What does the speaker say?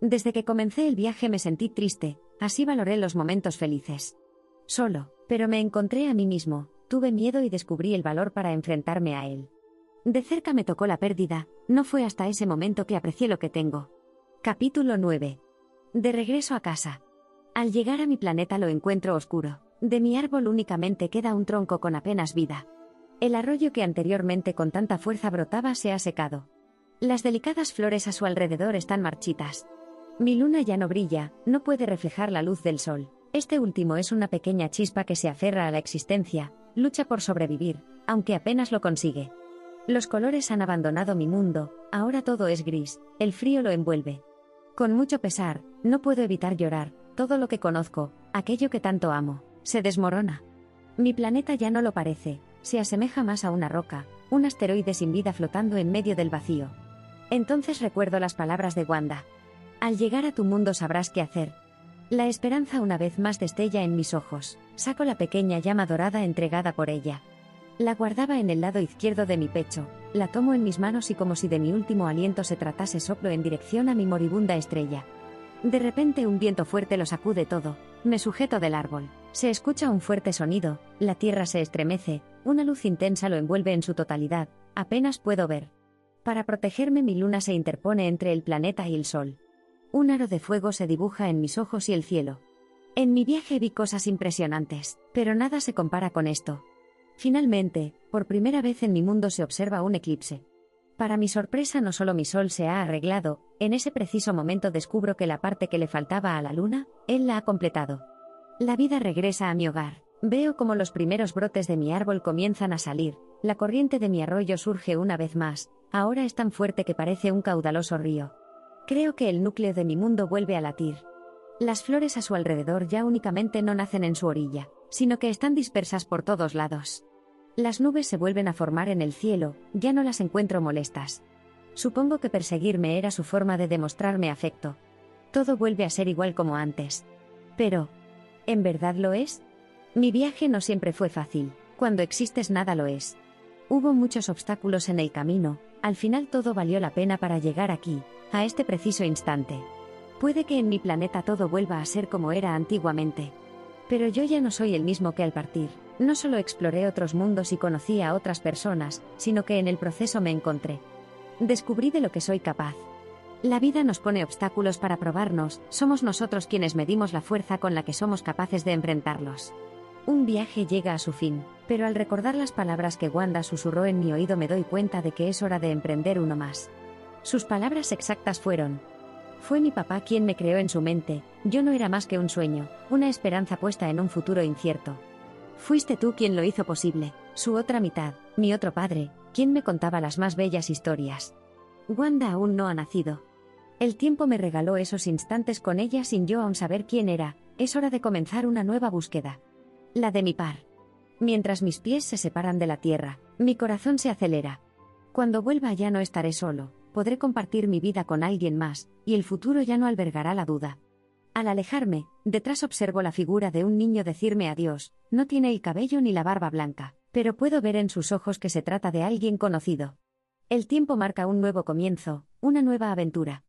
Desde que comencé el viaje me sentí triste, así valoré los momentos felices. Solo, pero me encontré a mí mismo, tuve miedo y descubrí el valor para enfrentarme a él. De cerca me tocó la pérdida, no fue hasta ese momento que aprecié lo que tengo. Capítulo 9. De regreso a casa. Al llegar a mi planeta lo encuentro oscuro. De mi árbol únicamente queda un tronco con apenas vida. El arroyo que anteriormente con tanta fuerza brotaba se ha secado. Las delicadas flores a su alrededor están marchitas. Mi luna ya no brilla, no puede reflejar la luz del sol. Este último es una pequeña chispa que se aferra a la existencia, lucha por sobrevivir, aunque apenas lo consigue. Los colores han abandonado mi mundo, ahora todo es gris, el frío lo envuelve. Con mucho pesar, no puedo evitar llorar, todo lo que conozco, aquello que tanto amo, se desmorona. Mi planeta ya no lo parece, se asemeja más a una roca, un asteroide sin vida flotando en medio del vacío. Entonces recuerdo las palabras de Wanda. Al llegar a tu mundo sabrás qué hacer. La esperanza una vez más destella en mis ojos, saco la pequeña llama dorada entregada por ella. La guardaba en el lado izquierdo de mi pecho, la tomo en mis manos y como si de mi último aliento se tratase soplo en dirección a mi moribunda estrella. De repente un viento fuerte lo sacude todo, me sujeto del árbol. Se escucha un fuerte sonido, la tierra se estremece, una luz intensa lo envuelve en su totalidad, apenas puedo ver. Para protegerme mi luna se interpone entre el planeta y el sol. Un aro de fuego se dibuja en mis ojos y el cielo. En mi viaje vi cosas impresionantes, pero nada se compara con esto. Finalmente, por primera vez en mi mundo se observa un eclipse. Para mi sorpresa no solo mi sol se ha arreglado, en ese preciso momento descubro que la parte que le faltaba a la luna, él la ha completado. La vida regresa a mi hogar. Veo como los primeros brotes de mi árbol comienzan a salir, la corriente de mi arroyo surge una vez más, ahora es tan fuerte que parece un caudaloso río. Creo que el núcleo de mi mundo vuelve a latir. Las flores a su alrededor ya únicamente no nacen en su orilla, sino que están dispersas por todos lados. Las nubes se vuelven a formar en el cielo, ya no las encuentro molestas. Supongo que perseguirme era su forma de demostrarme afecto. Todo vuelve a ser igual como antes. Pero, ¿en verdad lo es? Mi viaje no siempre fue fácil, cuando existes nada lo es. Hubo muchos obstáculos en el camino, al final todo valió la pena para llegar aquí, a este preciso instante. Puede que en mi planeta todo vuelva a ser como era antiguamente. Pero yo ya no soy el mismo que al partir, no solo exploré otros mundos y conocí a otras personas, sino que en el proceso me encontré. Descubrí de lo que soy capaz. La vida nos pone obstáculos para probarnos, somos nosotros quienes medimos la fuerza con la que somos capaces de enfrentarlos. Un viaje llega a su fin, pero al recordar las palabras que Wanda susurró en mi oído me doy cuenta de que es hora de emprender uno más. Sus palabras exactas fueron, fue mi papá quien me creó en su mente, yo no era más que un sueño, una esperanza puesta en un futuro incierto. Fuiste tú quien lo hizo posible, su otra mitad, mi otro padre, quien me contaba las más bellas historias. Wanda aún no ha nacido. El tiempo me regaló esos instantes con ella sin yo aún saber quién era, es hora de comenzar una nueva búsqueda. La de mi par. Mientras mis pies se separan de la tierra, mi corazón se acelera. Cuando vuelva ya no estaré solo, podré compartir mi vida con alguien más, y el futuro ya no albergará la duda. Al alejarme, detrás observo la figura de un niño decirme adiós, no tiene el cabello ni la barba blanca, pero puedo ver en sus ojos que se trata de alguien conocido. El tiempo marca un nuevo comienzo, una nueva aventura.